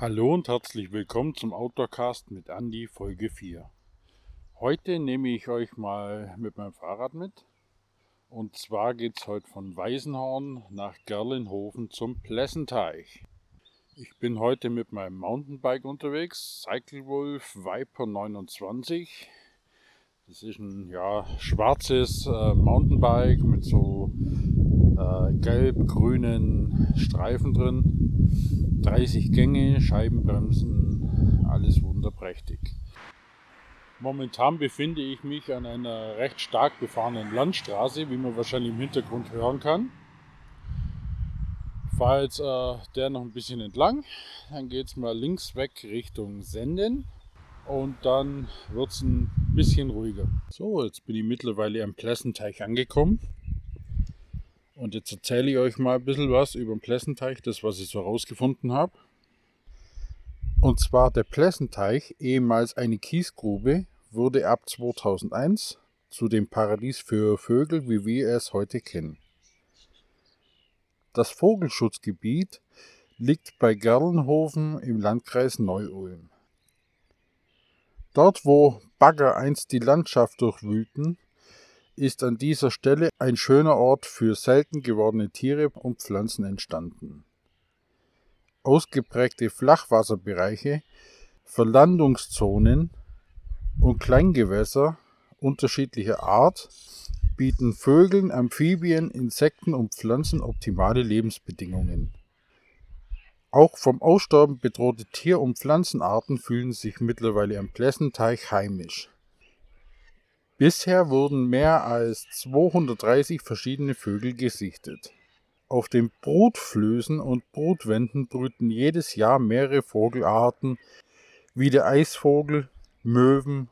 Hallo und herzlich willkommen zum Outdoorcast mit Andy Folge 4. Heute nehme ich euch mal mit meinem Fahrrad mit. Und zwar geht es heute von Weisenhorn nach Gerlenhofen zum Plessenteich. Ich bin heute mit meinem Mountainbike unterwegs, Cyclewolf Viper 29. Das ist ein ja, schwarzes äh, Mountainbike mit so äh, gelb-grünen Streifen drin. 30 Gänge, Scheibenbremsen, alles wunderprächtig. Momentan befinde ich mich an einer recht stark befahrenen Landstraße, wie man wahrscheinlich im Hintergrund hören kann. Fahre jetzt äh, der noch ein bisschen entlang, dann geht es mal links weg Richtung Senden und dann wird es ein bisschen ruhiger. So, jetzt bin ich mittlerweile am Plessenteich angekommen. Und jetzt erzähle ich euch mal ein bisschen was über den Plessenteich, das was ich so rausgefunden habe. Und zwar der Plessenteich, ehemals eine Kiesgrube, wurde ab 2001 zu dem Paradies für Vögel, wie wir es heute kennen. Das Vogelschutzgebiet liegt bei Gerlenhofen im Landkreis Neu-Ulm. Dort, wo Bagger einst die Landschaft durchwühlten, ist an dieser Stelle ein schöner Ort für selten gewordene Tiere und Pflanzen entstanden. Ausgeprägte Flachwasserbereiche, Verlandungszonen und Kleingewässer unterschiedlicher Art bieten Vögeln, Amphibien, Insekten und Pflanzen optimale Lebensbedingungen. Auch vom Aussterben bedrohte Tier- und Pflanzenarten fühlen sich mittlerweile am Plessenteich heimisch. Bisher wurden mehr als 230 verschiedene Vögel gesichtet. Auf den Brutflößen und Brutwänden brüten jedes Jahr mehrere Vogelarten wie der Eisvogel, Möwen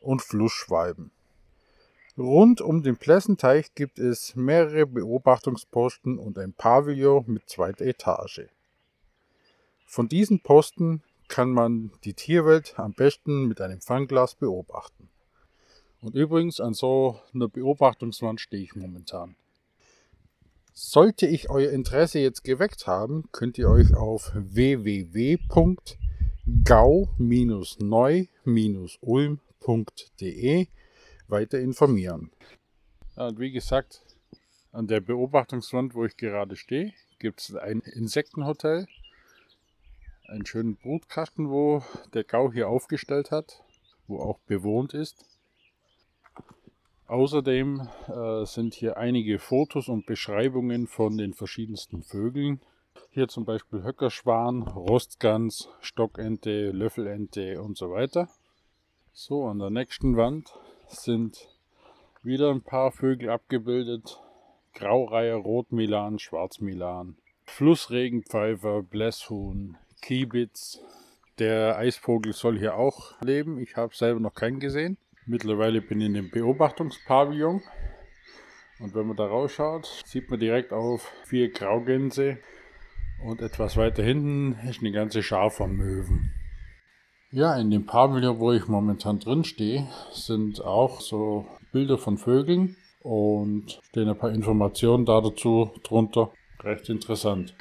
und Flussschwalben. Rund um den Plessenteich gibt es mehrere Beobachtungsposten und ein Pavillon mit zweiter Etage. Von diesen Posten kann man die Tierwelt am besten mit einem Fangglas beobachten. Und übrigens, an so einer Beobachtungswand stehe ich momentan. Sollte ich euer Interesse jetzt geweckt haben, könnt ihr euch auf www.gau-neu-ulm.de weiter informieren. Und wie gesagt, an der Beobachtungswand, wo ich gerade stehe, gibt es ein Insektenhotel, einen schönen Brutkasten, wo der Gau hier aufgestellt hat, wo auch bewohnt ist. Außerdem äh, sind hier einige Fotos und Beschreibungen von den verschiedensten Vögeln. Hier zum Beispiel Höckerschwan, Rostgans, Stockente, Löffelente und so weiter. So, an der nächsten Wand sind wieder ein paar Vögel abgebildet. Graureiher, Rotmilan, Schwarzmilan, Flussregenpfeifer, Blässhuhn, Kiebitz. Der Eisvogel soll hier auch leben. Ich habe selber noch keinen gesehen. Mittlerweile bin ich in dem Beobachtungspavillon. Und wenn man da rausschaut, sieht man direkt auf vier Graugänse. Und etwas weiter hinten ist eine ganze Schar von Möwen. Ja, in dem Pavillon, wo ich momentan drin stehe, sind auch so Bilder von Vögeln und stehen ein paar Informationen da dazu drunter. Recht interessant.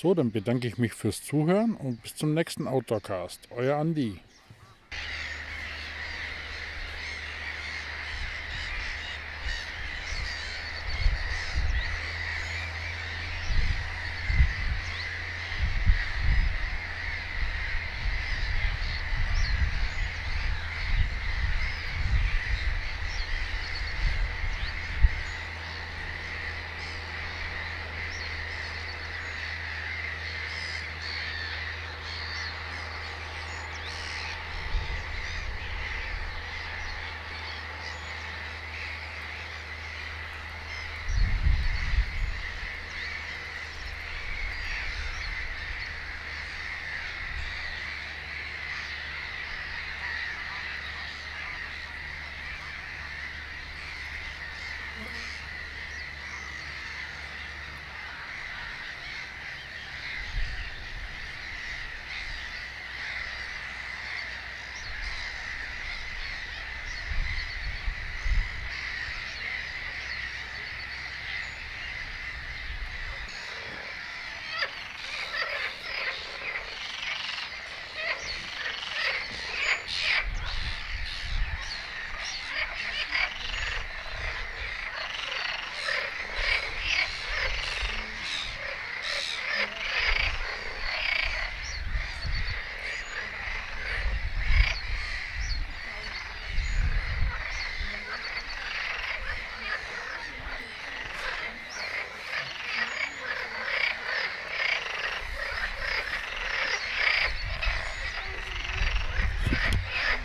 So, dann bedanke ich mich fürs Zuhören und bis zum nächsten Outdoorcast. Euer Andi.